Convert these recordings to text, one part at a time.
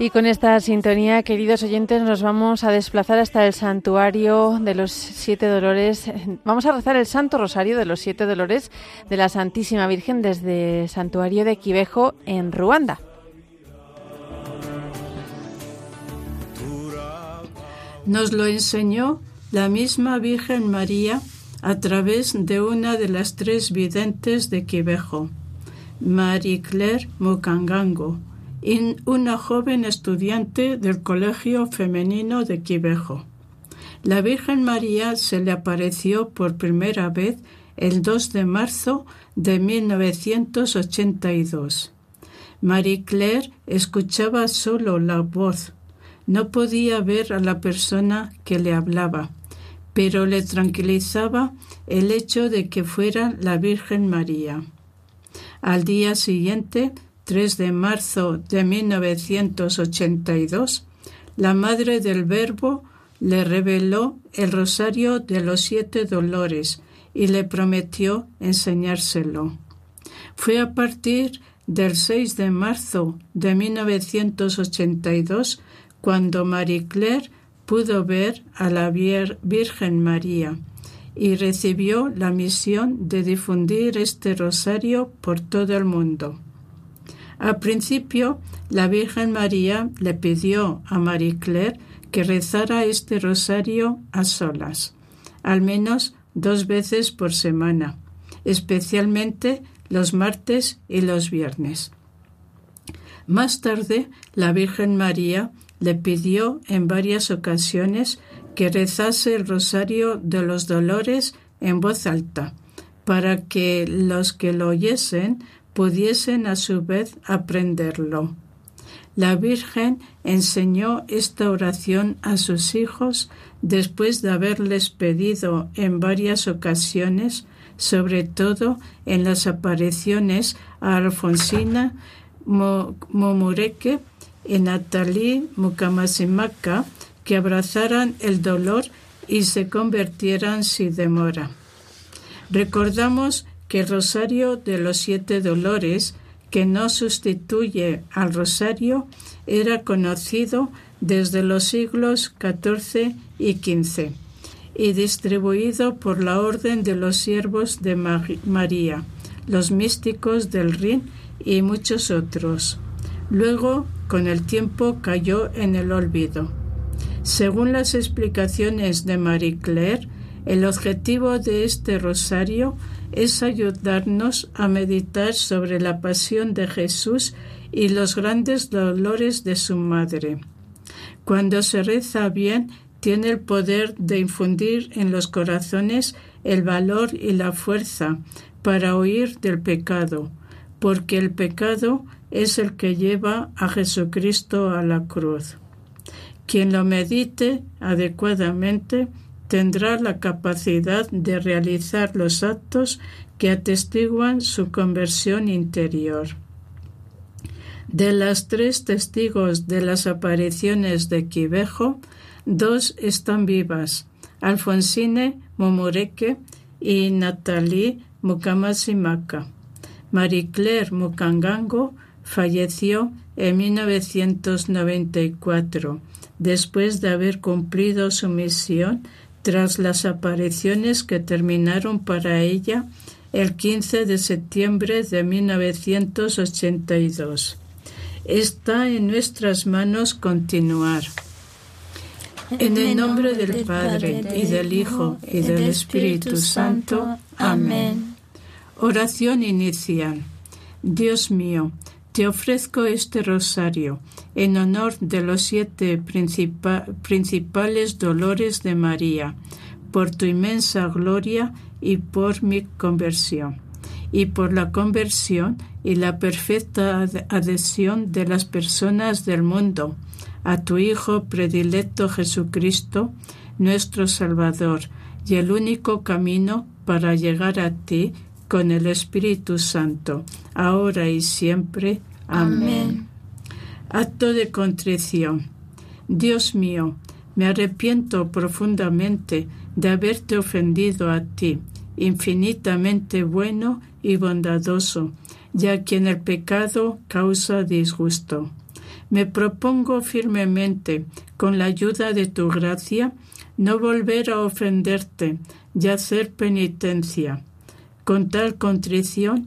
Y con esta sintonía, queridos oyentes, nos vamos a desplazar hasta el santuario de los Siete Dolores. Vamos a rezar el Santo Rosario de los Siete Dolores de la Santísima Virgen desde el santuario de Quivejo en Ruanda. Nos lo enseñó la misma Virgen María a través de una de las tres videntes de Quivejo, Marie Claire Mukangango una joven estudiante del Colegio Femenino de Quivejo. La Virgen María se le apareció por primera vez el 2 de marzo de 1982. Marie Claire escuchaba solo la voz. No podía ver a la persona que le hablaba, pero le tranquilizaba el hecho de que fuera la Virgen María. Al día siguiente 3 de marzo de 1982, la Madre del Verbo le reveló el rosario de los siete dolores y le prometió enseñárselo. Fue a partir del 6 de marzo de 1982 cuando Marie Claire pudo ver a la Virgen María y recibió la misión de difundir este rosario por todo el mundo. Al principio, la Virgen María le pidió a Marie Claire que rezara este rosario a solas, al menos dos veces por semana, especialmente los martes y los viernes. Más tarde, la Virgen María le pidió en varias ocasiones que rezase el rosario de los dolores en voz alta, para que los que lo oyesen pudiesen a su vez aprenderlo. La Virgen enseñó esta oración a sus hijos después de haberles pedido en varias ocasiones, sobre todo en las apariciones a Alfonsina Momureke y Natalie Mukamasimaka, que abrazaran el dolor y se convirtieran sin demora. Recordamos que el rosario de los siete dolores, que no sustituye al rosario, era conocido desde los siglos XIV y XV y distribuido por la Orden de los Siervos de María, los místicos del Rin y muchos otros. Luego, con el tiempo, cayó en el olvido. Según las explicaciones de Marie Claire, el objetivo de este rosario es ayudarnos a meditar sobre la pasión de Jesús y los grandes dolores de su madre. Cuando se reza bien, tiene el poder de infundir en los corazones el valor y la fuerza para huir del pecado, porque el pecado es el que lleva a Jesucristo a la cruz. Quien lo medite adecuadamente tendrá la capacidad de realizar los actos que atestiguan su conversión interior. De las tres testigos de las apariciones de Quivejo, dos están vivas, Alfonsine Momoreke y Natalie Mukamasimaka. Marie Claire Mukangango falleció en 1994, después de haber cumplido su misión tras las apariciones que terminaron para ella el 15 de septiembre de 1982. Está en nuestras manos continuar. En el nombre del Padre y del Hijo y del Espíritu Santo. Amén. Oración inicial. Dios mío, te ofrezco este rosario en honor de los siete principales dolores de María, por tu inmensa gloria y por mi conversión, y por la conversión y la perfecta adhesión de las personas del mundo a tu Hijo predilecto Jesucristo, nuestro Salvador, y el único camino para llegar a ti con el Espíritu Santo, ahora y siempre. Amén. Acto de contrición. Dios mío, me arrepiento profundamente de haberte ofendido a ti, infinitamente bueno y bondadoso, ya que en el pecado causa disgusto. Me propongo firmemente, con la ayuda de tu gracia, no volver a ofenderte y hacer penitencia. Con tal contrición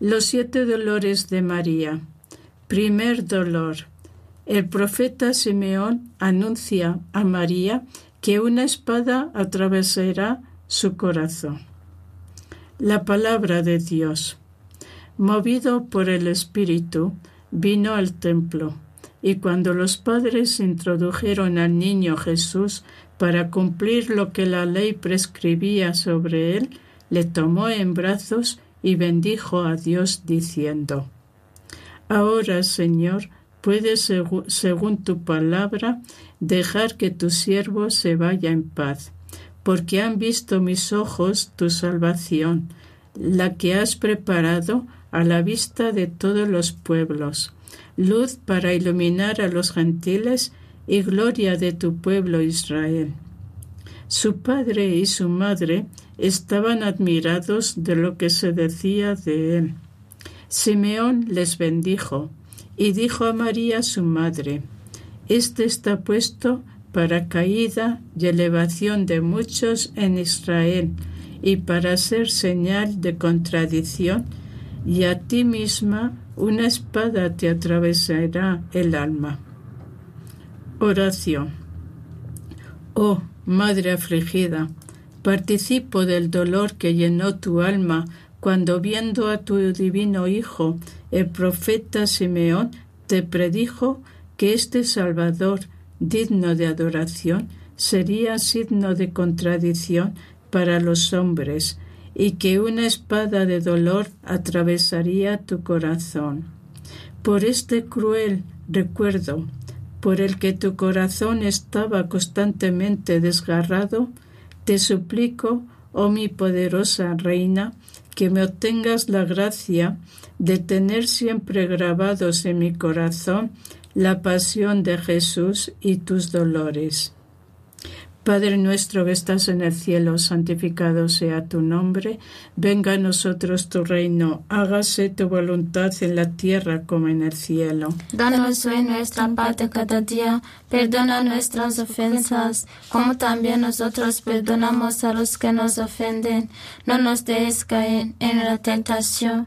Los siete dolores de María. Primer dolor. El profeta Simeón anuncia a María que una espada atravesará su corazón. La palabra de Dios. Movido por el Espíritu, vino al templo, y cuando los padres introdujeron al niño Jesús para cumplir lo que la ley prescribía sobre él, le tomó en brazos y bendijo a Dios diciendo, Ahora, Señor, puedes, según tu palabra, dejar que tu siervo se vaya en paz, porque han visto mis ojos tu salvación, la que has preparado a la vista de todos los pueblos, luz para iluminar a los gentiles y gloria de tu pueblo Israel. Su padre y su madre estaban admirados de lo que se decía de él. Simeón les bendijo y dijo a María su madre, Este está puesto para caída y elevación de muchos en Israel y para ser señal de contradicción, y a ti misma una espada te atravesará el alma. Oración. Oh, Madre afligida, participo del dolor que llenó tu alma cuando viendo a tu divino Hijo, el profeta Simeón, te predijo que este Salvador, digno de adoración, sería signo de contradicción para los hombres, y que una espada de dolor atravesaría tu corazón. Por este cruel recuerdo por el que tu corazón estaba constantemente desgarrado, te suplico, oh mi poderosa reina, que me obtengas la gracia de tener siempre grabados en mi corazón la pasión de Jesús y tus dolores. Padre nuestro que estás en el cielo, santificado sea tu nombre, venga a nosotros tu reino, hágase tu voluntad en la tierra como en el cielo. Danos hoy nuestra parte cada día, perdona nuestras ofensas, como también nosotros perdonamos a los que nos ofenden. No nos dejes caer en la tentación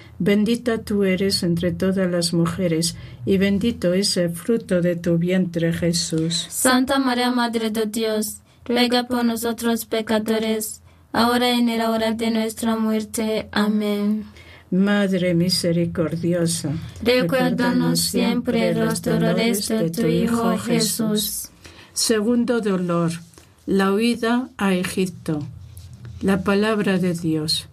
Bendita tú eres entre todas las mujeres, y bendito es el fruto de tu vientre Jesús. Santa María, Madre de Dios, ruega por nosotros pecadores, ahora y en la hora de nuestra muerte. Amén. Madre misericordiosa, recuérdanos siempre los dolores de tu Hijo Jesús. Segundo dolor, la huida a Egipto. La palabra de Dios.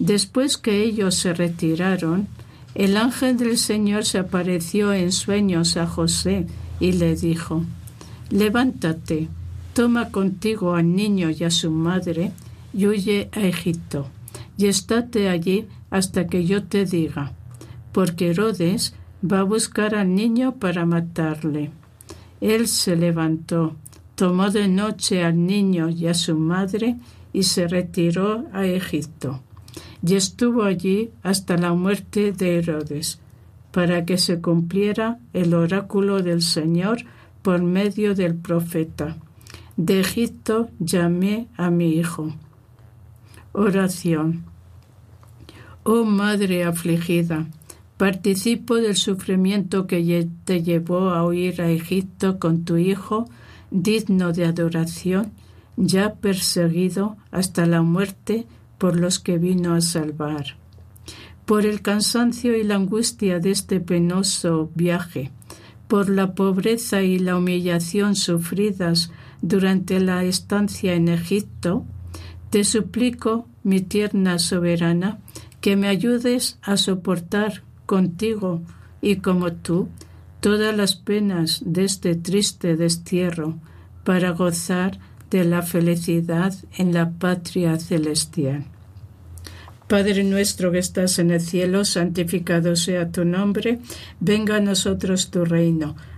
Después que ellos se retiraron, el ángel del Señor se apareció en sueños a José y le dijo, Levántate, toma contigo al niño y a su madre, y huye a Egipto, y estate allí hasta que yo te diga, porque Herodes va a buscar al niño para matarle. Él se levantó, tomó de noche al niño y a su madre y se retiró a Egipto, y estuvo allí hasta la muerte de Herodes, para que se cumpliera el oráculo del Señor por medio del profeta. De Egipto llamé a mi hijo. Oración. Oh Madre afligida, participo del sufrimiento que te llevó a huir a Egipto con tu Hijo, digno de adoración, ya perseguido hasta la muerte por los que vino a salvar. Por el cansancio y la angustia de este penoso viaje, por la pobreza y la humillación sufridas durante la estancia en Egipto, te suplico, mi tierna soberana, que me ayudes a soportar contigo y como tú todas las penas de este triste destierro para gozar de la felicidad en la patria celestial. Padre nuestro que estás en el cielo, santificado sea tu nombre, venga a nosotros tu reino,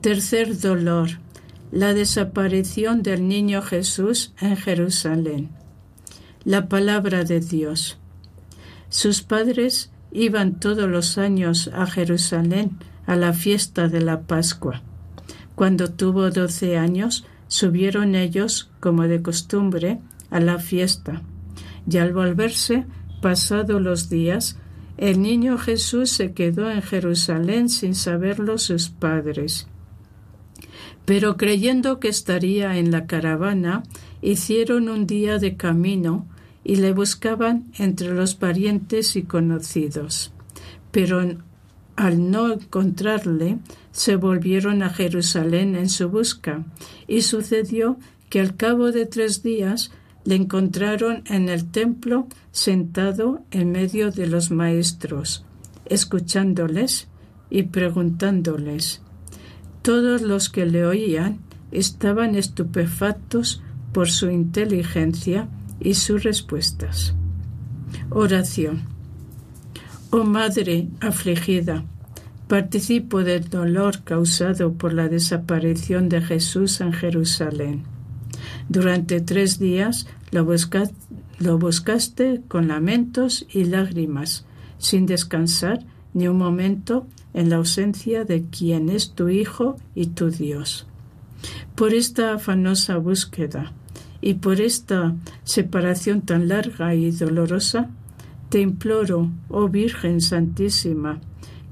Tercer dolor, la desaparición del niño Jesús en Jerusalén. La palabra de Dios. Sus padres iban todos los años a Jerusalén a la fiesta de la Pascua. Cuando tuvo doce años, subieron ellos, como de costumbre, a la fiesta y al volverse, pasados los días, el niño Jesús se quedó en Jerusalén sin saberlo sus padres. Pero creyendo que estaría en la caravana, hicieron un día de camino y le buscaban entre los parientes y conocidos. Pero al no encontrarle, se volvieron a Jerusalén en su busca, y sucedió que al cabo de tres días le encontraron en el templo sentado en medio de los maestros, escuchándoles y preguntándoles. Todos los que le oían estaban estupefactos por su inteligencia y sus respuestas. Oración. Oh Madre afligida, participo del dolor causado por la desaparición de Jesús en Jerusalén durante tres días lo, buscaste con lamentos y lágrimas, sin descansar ni un momento en la ausencia de quien es tu Hijo y tu Dios. Por esta afanosa búsqueda y por esta separación tan larga y dolorosa, te imploro, oh Virgen Santísima,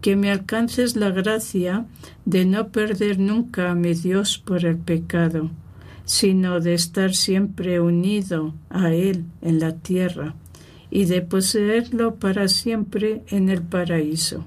que me alcances la gracia de no perder nunca a mi Dios por el pecado sino de estar siempre unido a Él en la tierra y de poseerlo para siempre en el paraíso.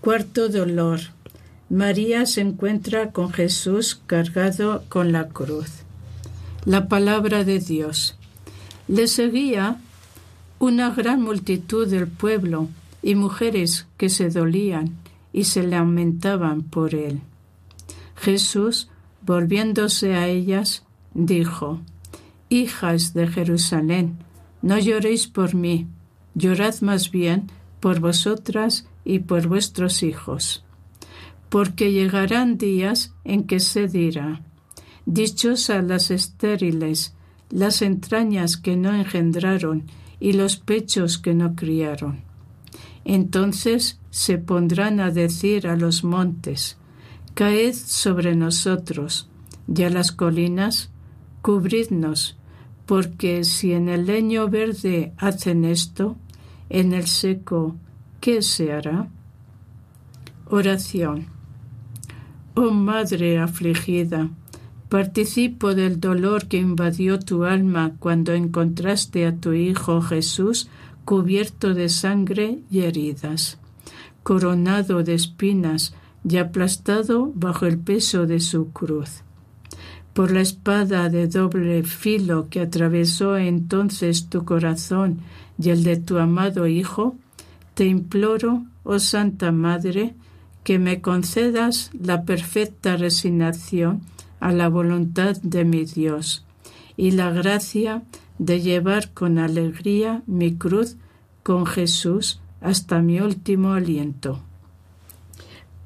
Cuarto dolor. María se encuentra con Jesús cargado con la cruz. La palabra de Dios. Le seguía una gran multitud del pueblo y mujeres que se dolían y se lamentaban por él. Jesús, volviéndose a ellas, dijo, Hijas de Jerusalén, no lloréis por mí, llorad más bien por vosotras y por vuestros hijos. Porque llegarán días en que se dirá, Dichosas las estériles, las entrañas que no engendraron y los pechos que no criaron. Entonces se pondrán a decir a los montes, Caed sobre nosotros, y a las colinas, cubridnos, porque si en el leño verde hacen esto, en el seco, ¿qué se hará? Oración. Oh Madre afligida, participo del dolor que invadió tu alma cuando encontraste a tu Hijo Jesús cubierto de sangre y heridas, coronado de espinas y aplastado bajo el peso de su cruz. Por la espada de doble filo que atravesó entonces tu corazón y el de tu amado Hijo, te imploro, oh Santa Madre, que me concedas la perfecta resignación a la voluntad de mi Dios y la gracia de llevar con alegría mi cruz con Jesús hasta mi último aliento.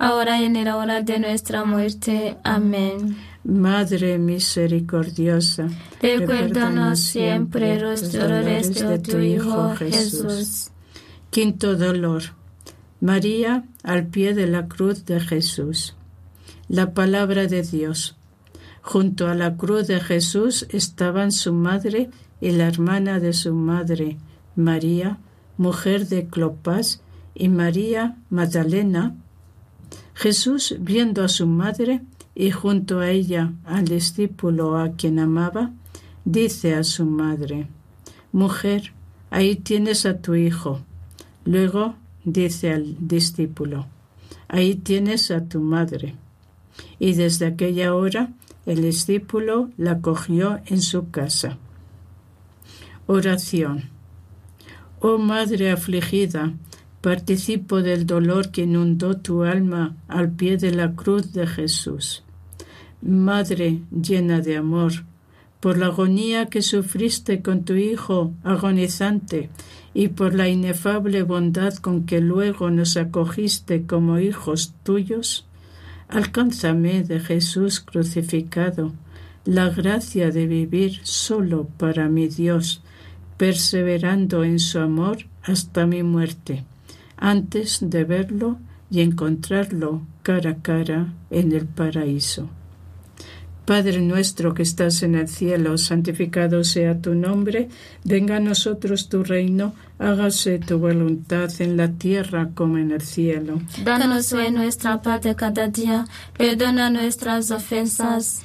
ahora y en la hora de nuestra muerte. Amén. Madre misericordiosa, recuérdanos siempre los dolores de tu Hijo Jesús. Quinto dolor. María al pie de la cruz de Jesús. La palabra de Dios. Junto a la cruz de Jesús estaban su madre y la hermana de su madre, María, mujer de Clopas, y María Magdalena, Jesús, viendo a su madre y junto a ella al discípulo a quien amaba, dice a su madre, Mujer, ahí tienes a tu hijo. Luego dice al discípulo, Ahí tienes a tu madre. Y desde aquella hora el discípulo la cogió en su casa. Oración. Oh Madre afligida, participo del dolor que inundó tu alma al pie de la cruz de Jesús. Madre llena de amor, por la agonía que sufriste con tu Hijo agonizante y por la inefable bondad con que luego nos acogiste como hijos tuyos, alcánzame de Jesús crucificado la gracia de vivir solo para mi Dios, perseverando en su amor hasta mi muerte, antes de verlo y encontrarlo cara a cara en el paraíso. Padre nuestro que estás en el cielo, santificado sea tu nombre, venga a nosotros tu reino, hágase tu voluntad en la tierra como en el cielo. Danos hoy nuestra parte cada día, perdona nuestras ofensas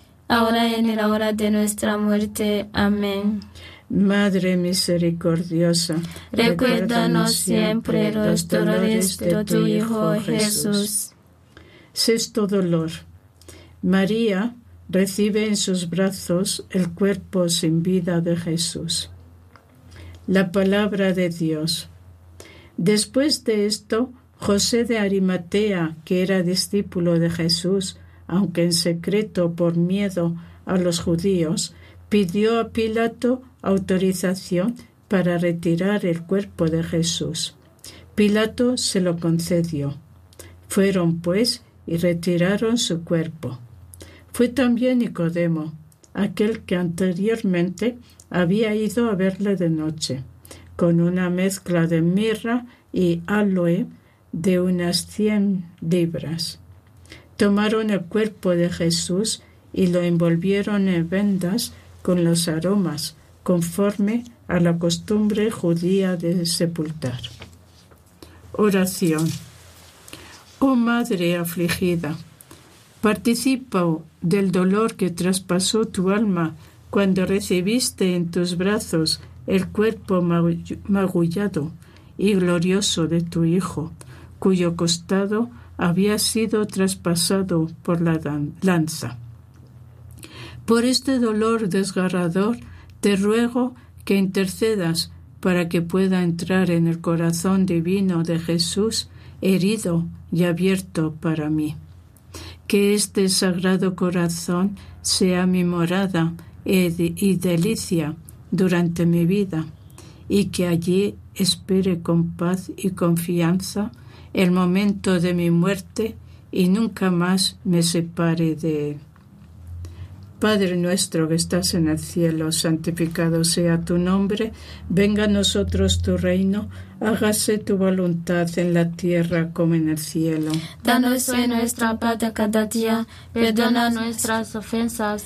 ahora y en la hora de nuestra muerte. Amén. Madre misericordiosa, recuérdanos siempre los dolores de tu Hijo Jesús. Sexto dolor. María recibe en sus brazos el cuerpo sin vida de Jesús. La palabra de Dios. Después de esto, José de Arimatea, que era discípulo de Jesús, aunque en secreto por miedo a los judíos, pidió a Pilato autorización para retirar el cuerpo de Jesús. Pilato se lo concedió. Fueron, pues, y retiraron su cuerpo. Fue también Nicodemo, aquel que anteriormente había ido a verle de noche, con una mezcla de mirra y aloe de unas cien libras. Tomaron el cuerpo de Jesús y lo envolvieron en vendas con los aromas, conforme a la costumbre judía de sepultar. Oración. Oh Madre afligida, participa del dolor que traspasó tu alma cuando recibiste en tus brazos el cuerpo magullado y glorioso de tu Hijo, cuyo costado había sido traspasado por la lanza. Por este dolor desgarrador, te ruego que intercedas para que pueda entrar en el corazón divino de Jesús, herido y abierto para mí. Que este sagrado corazón sea mi morada y delicia durante mi vida, y que allí espere con paz y confianza el momento de mi muerte y nunca más me separe de él. Padre nuestro que estás en el cielo, santificado sea tu nombre, venga a nosotros tu reino, hágase tu voluntad en la tierra como en el cielo. Danos hoy nuestra de cada día, perdona nuestras ofensas,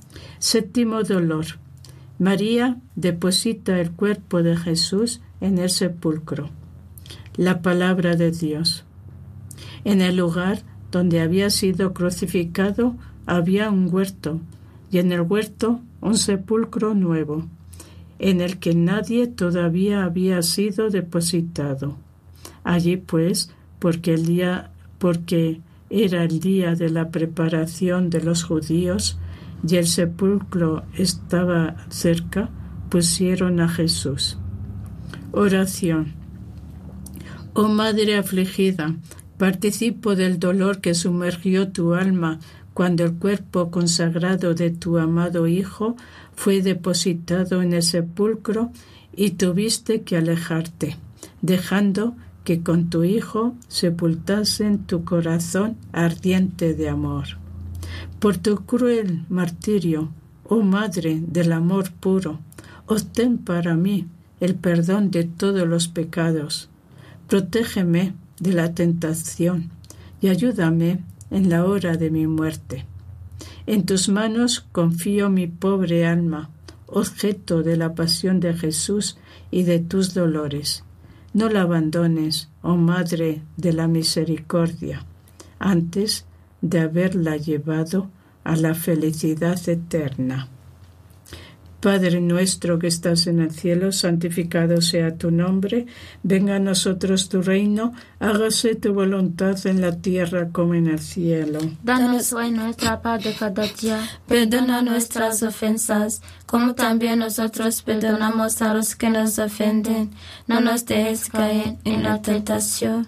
Séptimo dolor. María deposita el cuerpo de Jesús en el sepulcro. La palabra de Dios. En el lugar donde había sido crucificado había un huerto, y en el huerto un sepulcro nuevo, en el que nadie todavía había sido depositado. Allí pues, porque el día, porque era el día de la preparación de los judíos y el sepulcro estaba cerca, pusieron a Jesús. Oración. Oh Madre afligida, participo del dolor que sumergió tu alma cuando el cuerpo consagrado de tu amado Hijo fue depositado en el sepulcro y tuviste que alejarte, dejando que con tu Hijo sepultasen tu corazón ardiente de amor. Por tu cruel martirio, oh Madre del amor puro, obtén para mí el perdón de todos los pecados. Protégeme de la tentación y ayúdame en la hora de mi muerte. En tus manos confío mi pobre alma, objeto de la pasión de Jesús y de tus dolores no la abandones, oh Madre de la Misericordia, antes de haberla llevado a la felicidad eterna. Padre nuestro que estás en el cielo, santificado sea tu nombre, venga a nosotros tu reino, hágase tu voluntad en la tierra como en el cielo. Danos hoy nuestra paz de cada día, perdona nuestras ofensas, como también nosotros perdonamos a los que nos ofenden. No nos dejes caer en la tentación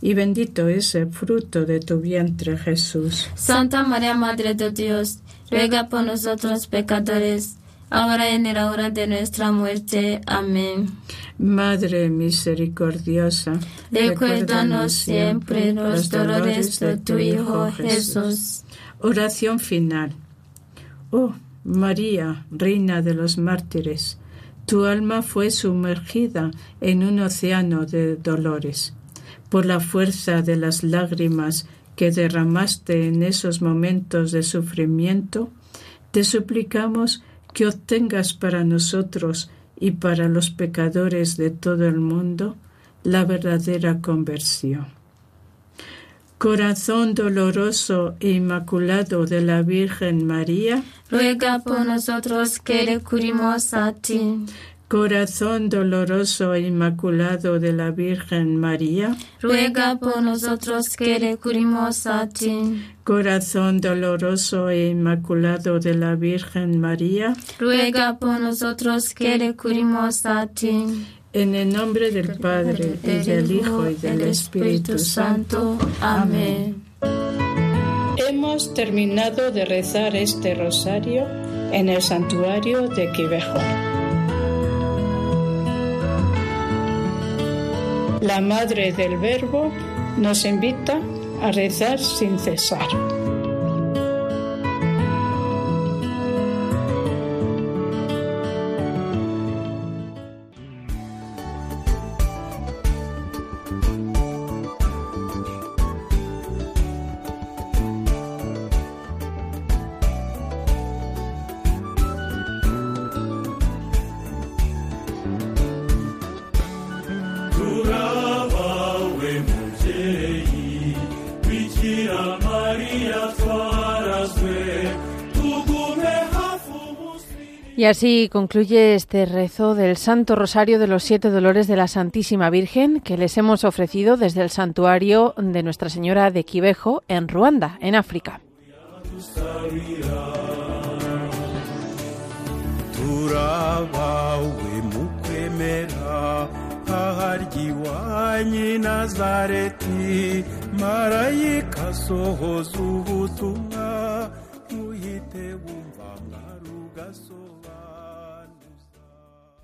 y bendito es el fruto de tu vientre Jesús. Santa María, Madre de Dios, ruega por nosotros pecadores, ahora y en la hora de nuestra muerte. Amén. Madre misericordiosa, Recuérdanos siempre los dolores de tu Hijo Jesús. Oración final. Oh María, Reina de los mártires, tu alma fue sumergida en un océano de dolores. Por la fuerza de las lágrimas que derramaste en esos momentos de sufrimiento, te suplicamos que obtengas para nosotros y para los pecadores de todo el mundo la verdadera conversión. Corazón doloroso e inmaculado de la Virgen María, Ruega por nosotros que recurrimos a ti. Corazón doloroso e inmaculado de la Virgen María, Ruega por nosotros que recurrimos a ti. Corazón doloroso e inmaculado de la Virgen María, Ruega por nosotros que recurrimos a ti. en el nombre del Padre y del Hijo y del Espíritu Santo. Amén. Hemos terminado de rezar este rosario en el santuario de Quivejo. La Madre del Verbo nos invita a rezar sin cesar. Y así concluye este rezo del Santo Rosario de los Siete Dolores de la Santísima Virgen que les hemos ofrecido desde el santuario de Nuestra Señora de Quivejo en Ruanda, en África.